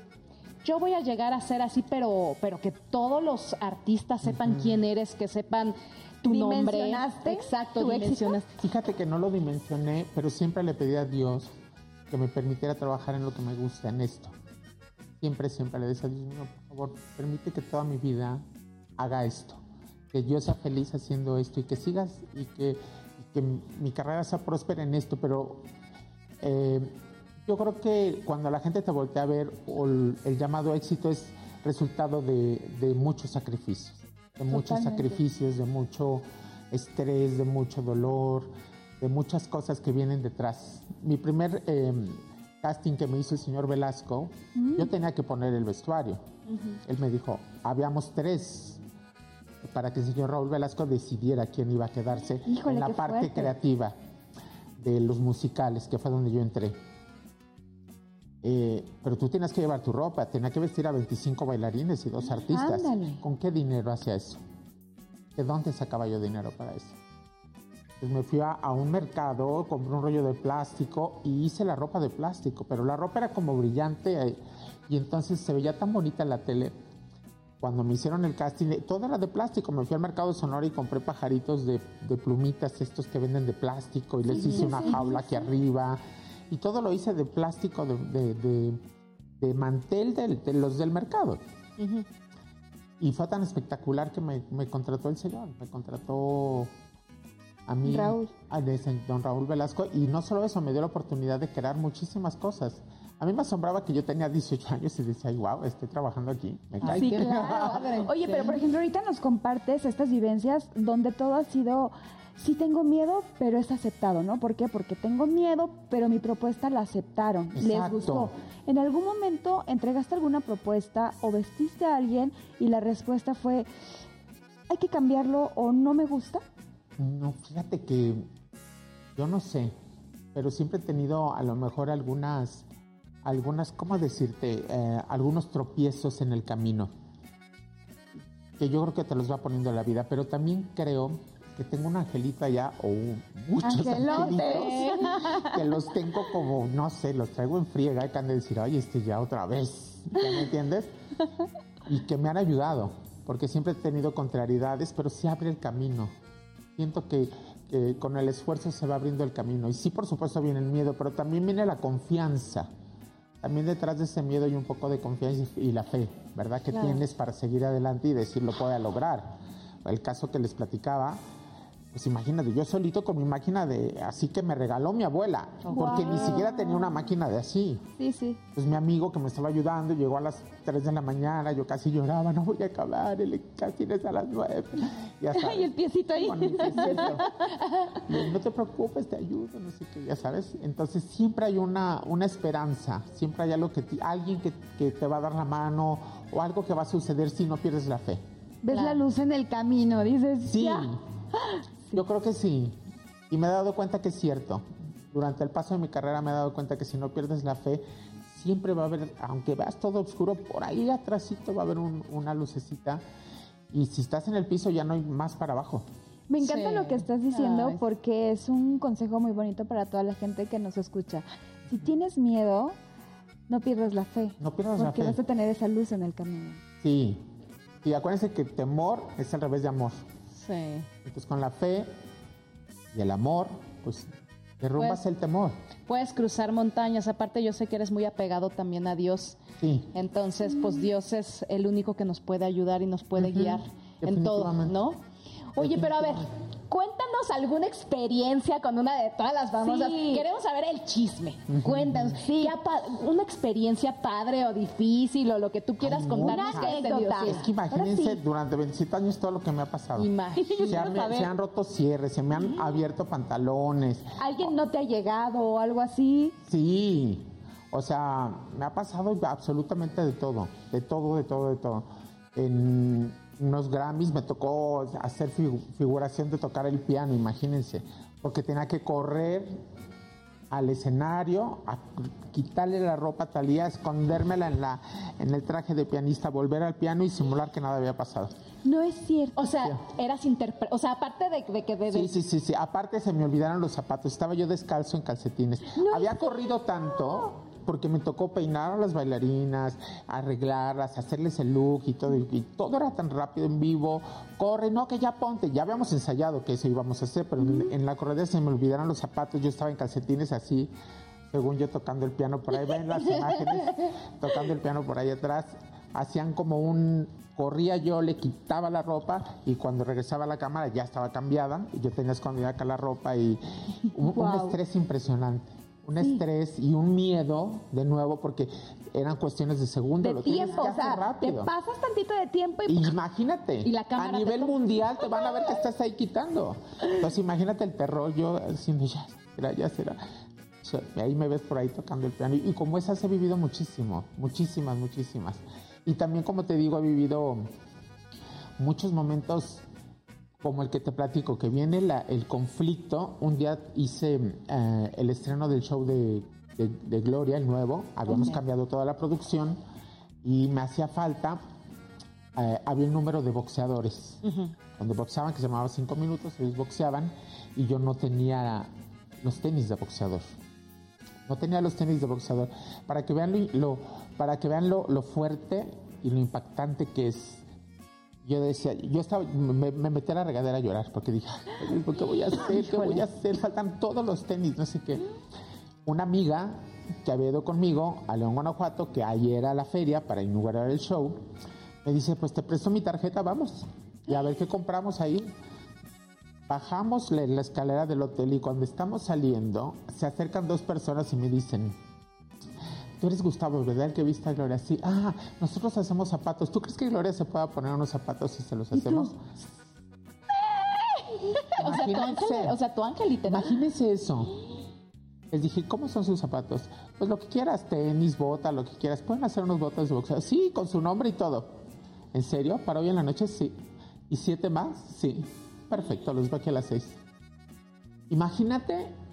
yo voy a llegar a ser así, pero, pero que todos los artistas sepan quién eres, que sepan tu nombre?
¿Dimensionaste
Exacto,
tu éxito?
Fíjate que no lo dimensioné, pero siempre le pedí a Dios que me permitiera trabajar en lo que me gusta, en esto. Siempre, siempre le decía a Dios mío, por favor, permite que toda mi vida haga esto. Que yo sea feliz haciendo esto y que sigas y que, y que mi carrera sea próspera en esto, pero eh, yo creo que cuando la gente te voltea a ver, o el, el llamado éxito es resultado de, de muchos sacrificios, de muchos sacrificios, de mucho estrés, de mucho dolor, de muchas cosas que vienen detrás. Mi primer eh, casting que me hizo el señor Velasco, yo tenía que poner el vestuario. Él me dijo, habíamos tres para que el señor Raúl Velasco decidiera quién iba a quedarse
Híjole,
en la parte
fuerte.
creativa de los musicales, que fue donde yo entré. Eh, pero tú tienes que llevar tu ropa, tenía que vestir a 25 bailarines y dos artistas.
Ándale.
¿Con qué dinero hacía eso? ¿De dónde sacaba yo dinero para eso? Pues me fui a, a un mercado, compré un rollo de plástico y hice la ropa de plástico, pero la ropa era como brillante eh, y entonces se veía tan bonita en la tele. Cuando me hicieron el casting, eh, todo era de plástico. Me fui al mercado de Sonora y compré pajaritos de, de plumitas, estos que venden de plástico, y les hice una jaula aquí arriba. Y todo lo hice de plástico, de, de- de- de mantel de los del mercado. Y fue tan espectacular que me, me contrató el señor, me contrató a mí,
Raúl.
a don Raúl Velasco, y no solo eso, me dio la oportunidad de crear muchísimas cosas. A mí me asombraba que yo tenía 18 años y decía, ay, wow, estoy trabajando aquí. Me cae
Sí,
que-
claro. Oye, pero por ejemplo, ahorita nos compartes estas vivencias donde todo ha sido, sí tengo miedo, pero es aceptado, ¿no? ¿Por qué? Porque tengo miedo, pero mi propuesta la aceptaron, les gustó. ¿En algún momento entregaste alguna propuesta o vestiste a alguien y la respuesta fue, hay que cambiarlo o no me gusta?
No, fíjate que yo no sé, pero siempre he tenido a lo mejor algunas, algunas, ¿cómo decirte? Eh, algunos tropiezos en el camino. Que yo creo que te los va poniendo la vida, pero también creo que tengo un angelito allá, o muchos
Angelotes.
angelitos, que los tengo como, no sé, los traigo en friega y que han de decir, ay, este ya otra vez, ¿ya me entiendes? Y que me han ayudado, porque siempre he tenido contrariedades, pero sí abre el camino siento que, que con el esfuerzo se va abriendo el camino. Y sí, por supuesto, viene el miedo, pero también viene la confianza. También detrás de ese miedo hay un poco de confianza y, y la fe, ¿verdad? Que tienes para seguir adelante y decir lo pueda lograr. El caso que les platicaba, pues imagínate, yo solito con mi máquina de así que me regaló mi abuela, porque ni siquiera tenía una máquina de así.
Sí, sí.
Pues mi amigo que me estaba ayudando llegó a las 3 de la mañana, yo casi lloraba, no voy a acabar, el casting es a las 9. Ya sabes.
Y el piecito ahí.
Con mi piecito. Y él, no te preocupes, te ayudo, no sé qué, ya sabes. Entonces siempre hay una, una esperanza, siempre hay algo que ti- alguien que, que te va a dar la mano o algo que va a suceder si no pierdes la fe.
Ves la luz en el camino, dices,
Sí,
ya.
Yo creo que sí. Y me he dado cuenta que es cierto. Durante el paso de mi carrera me he dado cuenta que si no pierdes la fe, siempre va a haber, aunque veas todo oscuro, por ahí atrásito va a haber un- una lucecita. Y si estás en el piso ya no hay más para abajo.
Me encanta
Sí.
lo que estás diciendo
Ay.
porque es un consejo muy bonito para toda la gente que nos escucha. Si tienes miedo, no pierdas la fe.
No pierdas la
porque
fe.
vas a tener esa luz en el camino.
Sí. Y acuérdense que temor es al revés de amor.
Sí.
Entonces con la fe y el amor, pues derrumbas
Pues-
el temor.
Puedes cruzar montañas. Aparte, yo sé que eres muy apegado también a Dios.
Sí.
Entonces, pues Dios es el único que nos puede ayudar y nos puede guiar en todo. ¿no? Oye, pero a ver, cuéntanos alguna experiencia con una de todas las famosas.
Sí.
Queremos saber el chisme. Cuéntanos. ¿qué ha pa- una experiencia padre o difícil o lo que tú quieras contarnos que. Sí.
Es que imagínense
sí.
durante 27 años todo lo que me ha pasado.
Imagínate.
Se han, se han roto cierres, se me han abierto pantalones.
¿Alguien no te ha llegado o algo así?
Sí, o sea, me ha pasado absolutamente de todo, de todo, de todo, de todo. En unos Grammys me tocó hacer figu- figuración de tocar el piano, imagínense, porque tenía que correr al escenario, a quitarle la ropa a Talía, escondérmela en, la, en el traje de pianista, volver al piano y simular que nada había pasado.
No es cierto.
O sea, eras interpre o sea, aparte de, de que de,
Sí, sí, sí, sí. Aparte se me olvidaron los zapatos. Estaba yo descalzo en calcetines. Había corrido tanto porque me tocó peinar a las bailarinas, arreglarlas, hacerles el look y todo. Y, todo era tan rápido en vivo. Corre, no, que ya ponte. Ya habíamos ensayado que eso íbamos a hacer, pero en, en la corrida se me olvidaron los zapatos. Yo estaba en calcetines así, según yo tocando el piano por ahí. Ven las imágenes, tocando el piano por ahí atrás. Hacían como un corría yo, le quitaba la ropa y cuando regresaba a la cámara ya estaba cambiada y yo tenía escondida acá la ropa y un, estrés impresionante. Un estrés y un miedo de nuevo porque eran cuestiones de segundo.
De
lo
tiempo,
que
o
hacer
sea,
rápido.
te pasas tantito de tiempo y...
Y Imagínate,
Y la cámara
a nivel mundial te van a ver que estás ahí quitando. Entonces imagínate el terror, yo diciendo, ya será, ya será. ahí me ves por ahí tocando el piano. Y como esas he vivido muchísimo, muchísimas, muchísimas. Y también, como te digo, he vivido muchos momentos como el que te platico, que viene el conflicto. Un día hice eh, el estreno del show de, Gloria, el nuevo. Habíamos cambiado toda la producción y me hacía falta. Eh, había un número de boxeadores. Donde boxeaban, que se llamaba cinco minutos, ellos boxeaban y yo no tenía los tenis de boxeador. No tenía los tenis de boxeador. Para que vean lo, para que vean lo, lo fuerte y lo impactante que es yo decía, yo estaba, me, metí a la regadera a llorar porque dije, ¿qué voy a hacer? ¿Qué voy a hacer? Faltan todos los tenis, no sé qué. Una amiga que había ido conmigo a León, Guanajuato, que ayer era la feria para inaugurar el show, me dice, pues te presto mi tarjeta, vamos. Y a ver qué compramos ahí. Bajamos la, la escalera del hotel y cuando estamos saliendo, se acercan dos personas y me dicen, Tú eres Gustavo, ¿verdad? El que viste a Gloria. Sí. Ah, nosotros hacemos zapatos. ¿Tú crees que Gloria se pueda poner unos zapatos si se los hacemos?
o, sea, tu ángel, o sea, tu ángel literal.
Imagínense eso. Les dije, ¿cómo son sus zapatos? Pues lo que quieras, tenis, bota, lo que quieras. ¿Pueden hacer unos botas de boxeo? Sí, con su nombre y todo. ¿En serio? ¿Para hoy en la noche? Sí. ¿Y siete más? Sí. Perfecto, los veo aquí a las seis. Imagínate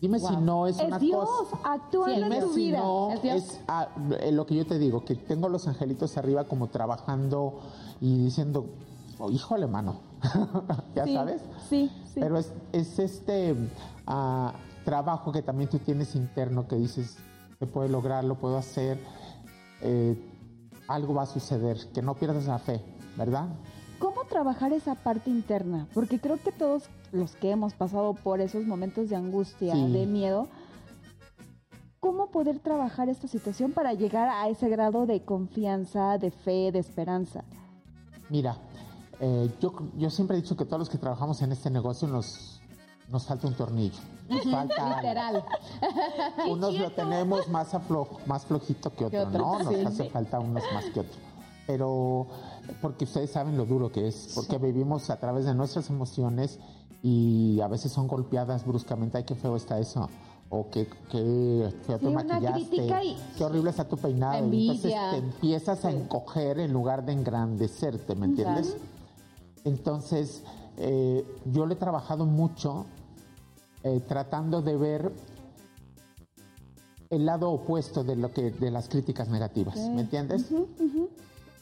Dime si no es, una
Dios,
cosa.
Actúa en tu vida.
No es, ah, eh, lo que yo te digo, que tengo los angelitos arriba como trabajando y diciendo, oh, híjole, mano. ¿Ya sabes?
Sí, sí.
Pero es, este ah, trabajo que también tú tienes interno que dices, se puede lograr, lo puedo hacer. Eh, algo va a suceder, que no pierdas la fe, ¿verdad?
¿Cómo trabajar esa parte interna? Porque creo que todos los que hemos pasado por esos momentos de angustia, de miedo, ¿cómo poder trabajar esta situación para llegar a ese grado de confianza, de fe, de esperanza?
Mira, eh, yo, yo siempre he dicho que todos los que trabajamos en este negocio nos, nos falta un tornillo. Nos falta
Literal.
Unos lo tenemos más, más flojito que otro, ¿no? Nos hace falta unos más que otro. Pero porque ustedes saben lo duro que es, porque vivimos a través de nuestras emociones y a veces son golpeadas bruscamente. Ay, qué feo está eso. O qué, qué feo te maquillaste. Qué horrible está tu peinado. Entonces te empiezas a encoger en lugar de engrandecerte, ¿me entiendes? Entonces, eh, yo le he trabajado mucho eh, tratando de ver el lado opuesto de lo que de las críticas negativas, ¿me entiendes?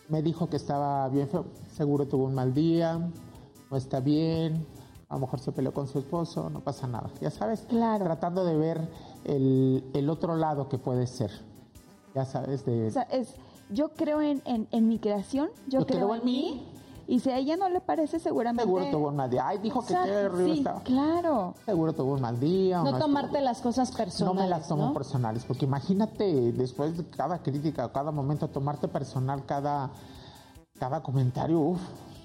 Me dijo que estaba bien feo, seguro tuvo un mal día, no está bien, a lo mejor se peleó con su esposo, no pasa nada, ya sabes.
Claro.
Tratando de ver el, el otro lado que puede ser, ya sabes. De...
O sea, es, yo creo en, en, mi creación, yo, creo, en mí. Y si a ella no le parece, seguramente.
Seguro tuvo un mal día. Ay, dijo que qué horrible sí, estaba.
Claro.
Seguro tuvo un mal día.
No, tomarte las cosas personales.
No me las tomo personales, porque imagínate después de cada crítica, cada momento, tomarte personal, cada, cada comentario, uff,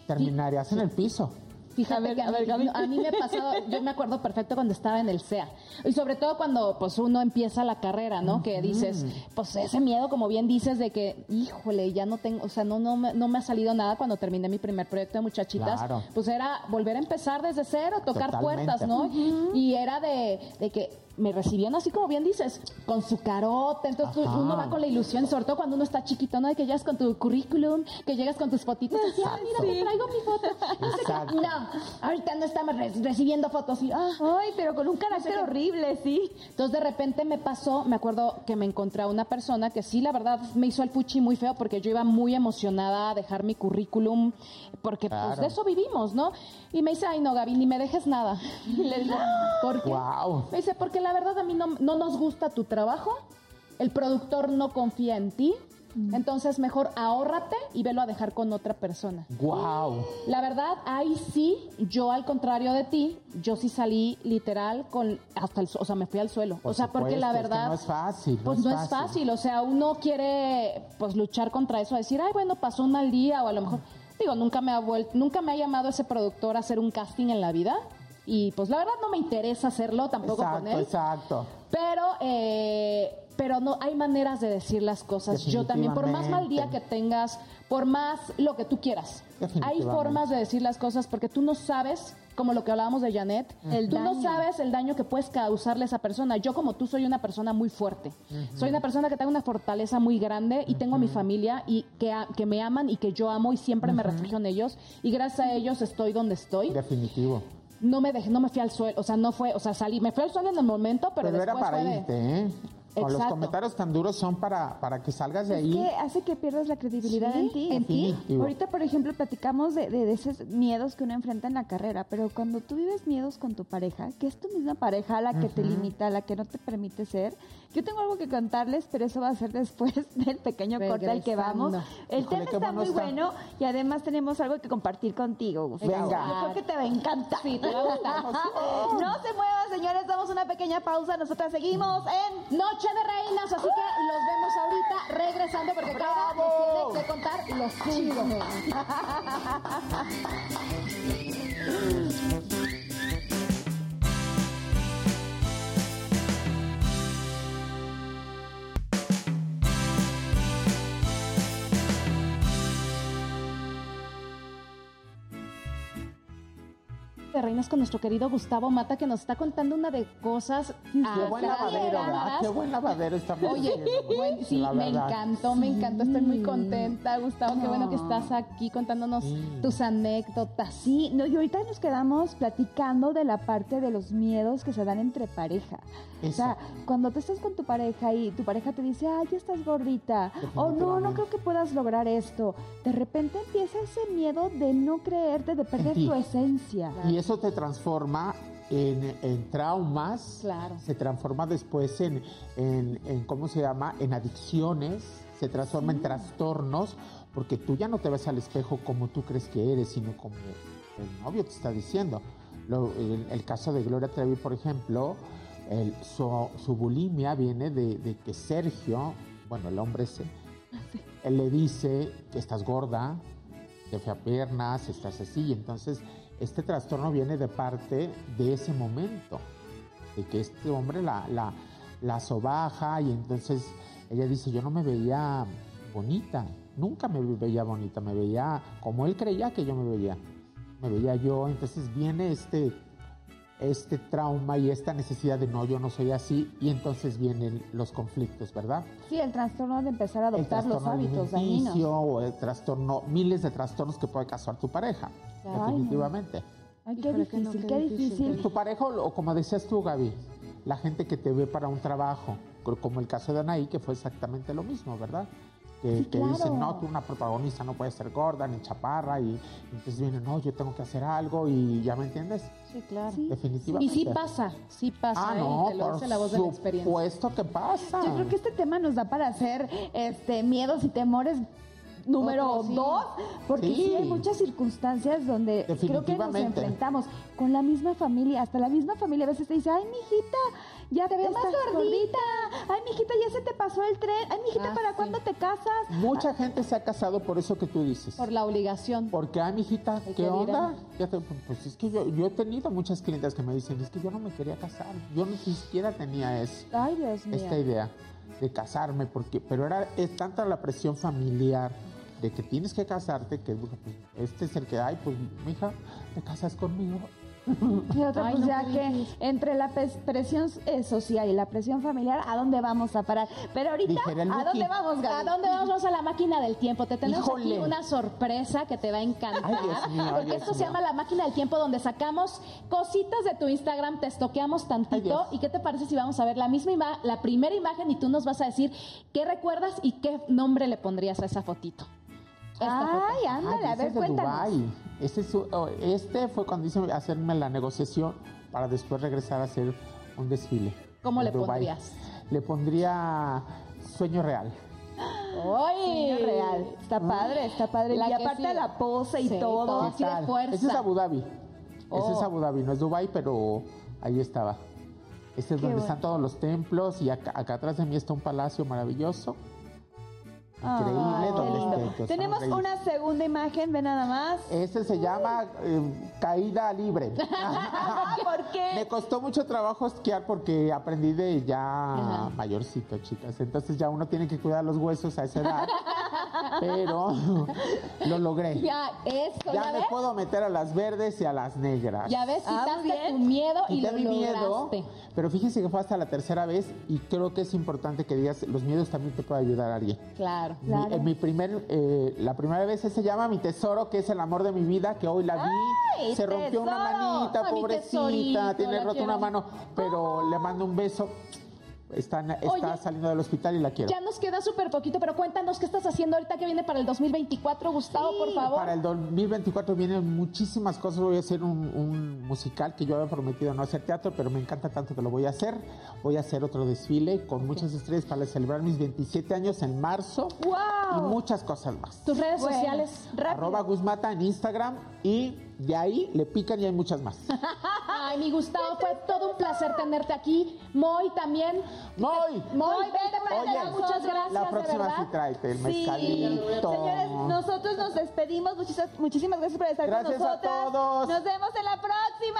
terminarías en el piso.
Fíjate que a, mí, me ha pasado, yo me acuerdo perfecto cuando estaba en el SEA. Y sobre todo cuando pues uno empieza la carrera, ¿no? Que dices, pues ese miedo, como bien dices, de que, híjole, ya no tengo, o sea, no, no, me, no me ha salido nada cuando terminé mi primer proyecto de muchachitas. Pues era volver a empezar desde cero, tocar puertas, ¿no? Y era de, de que me recibían así como bien dices, con su carota, entonces uno va con la ilusión, sobre todo cuando uno está chiquito, ¿no? De que llegas con tu currículum, que llegas con tus fotitos, y ah, mira, te traigo mi foto. No, ahorita no estamos recibiendo fotos. Y, ah.
Ay, pero con un carácter horrible, sí.
Entonces de repente me pasó, me acuerdo que me encontré a una persona que sí, la verdad, me hizo el puchi muy feo porque yo iba muy emocionada a dejar mi currículum, porque pues de eso vivimos, ¿no? Y me dice, ay no, Gaby, ni me dejes nada. Y le digo, ¿por qué? Me dice, porque la verdad a mí no, nos gusta tu trabajo, el productor no confía en ti, mm. entonces mejor ahórrate y velo a dejar con otra persona.
Wow.
La verdad, ahí sí, yo al contrario de ti, yo sí salí literal con hasta el, o sea, me fui al suelo. o sea, porque la verdad
no es fácil.
pues no es fácil, o sea, uno quiere pues luchar contra eso, decir, "Ay, bueno, pasó un mal día" o a lo mejor digo, nunca me ha vuelto, nunca me ha llamado ese productor a hacer un casting en la vida y pues la verdad no me interesa hacerlo tampoco con él.
Exacto.
Pero eh, pero no hay maneras de decir las cosas. Yo también, por más mal día que tengas, por más lo que tú quieras, hay formas de decir las cosas porque tú no sabes, como lo que hablábamos de Janet,
El
tú no sabes el daño que puedes causarle a esa persona. Yo como tú soy una persona muy fuerte. Soy una persona que tengo una fortaleza muy grande y tengo a mi familia y que, que me aman y que yo amo y siempre me refugio en ellos y gracias a ellos estoy donde estoy.
Definitivo.
No me dejé, no me fui al suelo, o sea, no fue, o sea, salí, me fui al suelo en el momento, pero,
Pero, era para
fue de-
irte, ¿eh? Con los comentarios tan duros son para, para que salgas de
Es
ahí.
que hace que pierdas la credibilidad
Sí,
en ti.
en ti.
Ahorita, por ejemplo, platicamos de, de, de esos miedos que uno enfrenta en la carrera, pero cuando tú vives miedos con tu pareja, que es tu misma pareja la que te limita, la que no te permite ser, yo tengo algo que contarles, pero eso va a ser después del pequeño corte al que vamos. El
Híjole,
tema está
bueno
muy
está.
bueno y además tenemos algo que compartir contigo, Gustavo.
Venga.
Yo creo que te va a encantar.
Sí, te va a gustar.
no se muevan, señores, damos una pequeña pausa. Nosotras seguimos en
Noche de Reinas, así que los vemos ahorita regresando porque cada nos tiene que contar los chismes. de Reinas con nuestro querido Gustavo Mata que nos está contando una de cosas
Qué buen lavadero, ¿verdad? Qué buen lavadero estamos
Oye, buen- sí, me encantó, me encantó, estoy muy contenta, Gustavo, qué bueno que estás aquí contándonos tus anécdotas.
Sí, no, y ahorita nos quedamos platicando de la parte de los miedos que se dan entre pareja. O sea, cuando tú estás con tu pareja y tu pareja te dice, ay, ya estás gordita, o no, no creo que puedas lograr esto, de repente empieza ese miedo de no creerte, de perder tu esencia.
Y eso te transforma en, en traumas,
Claro.
se transforma después en, en, en, ¿cómo se llama? En adicciones, se transforma en trastornos, porque tú ya no te ves al espejo como tú crees que eres, sino como el novio te está diciendo. Lo- el, el caso de Gloria Trevi, por ejemplo, el- su, su bulimia viene de, de que Sergio, bueno, el hombre ese, él le dice que estás gorda, te fea piernas, estás así. Y entonces, este trastorno viene de parte de ese momento, de que este hombre la, la, la sobaja y entonces ella dice, yo no me veía bonita, nunca me veía bonita, me veía como él creía que yo me veía, me veía yo, entonces viene este, este trauma y esta necesidad de no, yo no soy así, y entonces vienen los conflictos, ¿verdad?
Sí, el trastorno de empezar a adoptar los hábitos dañinos.
o el trastorno, miles de trastornos que puede causar tu pareja,
Ay, no.
definitivamente.
Ay, qué
no,
difícil,
qué
qué
difícil.
difícil.
Tu pareja, o como decías tú, Gaby, la gente que te ve para un trabajo, co- como el caso de Anaí, que fue exactamente lo mismo, ¿verdad? Que,
Sí,
que
claro.
dicen, no, tú una protagonista no puedes ser gorda ni chaparra, y entonces viene, no, yo tengo que hacer algo, y ya me entiendes,
Sí, claro.
Sí.
definitivamente.
Y sí pasa, sí pasa,
Ah,
¿eh?
no,
te lo
por
dice la voz de la experiencia.
supuesto que pasa.
Yo creo que este tema nos da para hacer este miedos y temores número
Otro, sí.
dos, porque sí.
Sí.
hay muchas circunstancias donde creo que nos enfrentamos con la misma familia, hasta la misma familia a veces te dice, ay, mijita, ya te ves más gordita, ay, mijita, ya se te pasó el tren, ay, mijita,
Ah,
¿para
sí.
cuándo te casas?
Mucha gente se ha casado por eso que tú dices.
Por la obligación.
Porque, ay, mijita, ¿qué
que
onda? Ya te- pues es que yo, yo he tenido muchas clientes que me dicen, es que yo no me quería casar. Yo ni siquiera tenía eso,
Ay, Dios mío.
esta idea de casarme, porque, pero era es tanta la presión familiar de que tienes que casarte que pues, este es el que, ay, pues, mija, te casas conmigo.
Y otra,
Ay,
pues
no,
ya que entre la presión social y la presión familiar, ¿a dónde vamos a parar? Pero ahorita, ¿a dónde vamos, Gaby?
¿A dónde vamos? Vamos a la máquina del tiempo. Te tenemos aquí una sorpresa que te va a encantar.
Ay, Dios mío, ay,
porque
Dios
esto se llama la máquina del tiempo, donde sacamos cositas de tu Instagram, te estoqueamos tantito. ¿Y qué te parece si vamos a ver la misma ima- la primera imagen y tú nos vas a decir qué recuerdas y qué nombre le pondrías a esa fotito? Esta.
Ay, ándale,
Ay,
a ver,
es de
cuéntanos.
Dubái. Este, es oh, este fue cuando hice hacerme la negociación para después regresar a hacer un desfile.
¿Cómo le pondrías?
Le pondría Sueño Real.
¡Ay!
Sueño real. Está padre, está padre.
La
y aparte
sí.
la pose y
Sí,
todo.
todo.
¿Qué
así de fuerza.
Ese es Abu Dhabi. Ese es
Oh.
Abu Dhabi, no es Dubai, pero ahí estaba. Este es donde
bueno.
están todos los templos y acá, acá atrás de mí está un palacio maravilloso. Increíble.
Qué
donde
lindo.
esté, que os
Tenemos una segunda imagen, ve nada más.
Ese se llama eh, caída libre.
¿Por qué?
Me costó mucho trabajo esquiar porque aprendí de ya mayorcito, chicas. Entonces ya uno tiene que cuidar los huesos a esa edad. Pero lo logré.
Ya, eso,
Ya
ya,
me
ves.
puedo meter a las verdes y a las negras.
Ya ves,
Ah,
quitaste
bien.
tu miedo y
Quité
lo
mi miedo,
lograste.
pero fíjense que fue hasta la tercera vez y creo que es importante que digas, los miedos también te puede ayudar a alguien.
Claro.
Mi, eh, mi primer, eh, la primera vez se llama Mi Tesoro, que es el amor de mi vida, que hoy la vi.
¡Ay,
se rompió una manita,
Ay, mi tesorito,
pobrecita, tiene rota
quiero.
una mano, pero le mando un beso. Está, está
Oye,
saliendo del hospital y la quiero.
Ya nos queda súper poquito, pero cuéntanos qué estás haciendo ahorita que viene para el 2024, Gustavo, por favor.
Para el 2024 vienen muchísimas cosas. Voy a hacer un, un musical que yo había prometido no hacer teatro, pero me encanta tanto que lo voy a hacer. Voy a hacer otro desfile con muchas estrellas para celebrar mis 27 años en marzo y
¡Wow!
muchas cosas más.
Tus redes
Bueno,
sociales.
rápido.
Arroba Guzmata en Instagram y de ahí le pican y hay muchas más.
Ay, mi Gustavo, fue todo un placer tenerte aquí. Moy también.
¡Moy!
Moy, vente para
Oye.
Muchas gracias,
La próxima
verdad.
sí tráete el
Sí.
mezcalito.
Señores, nosotros nos despedimos. Muchísimas, muchísimas gracias por estar
Gracias
con
a
nosotras.
todos.
Nos vemos en la próxima.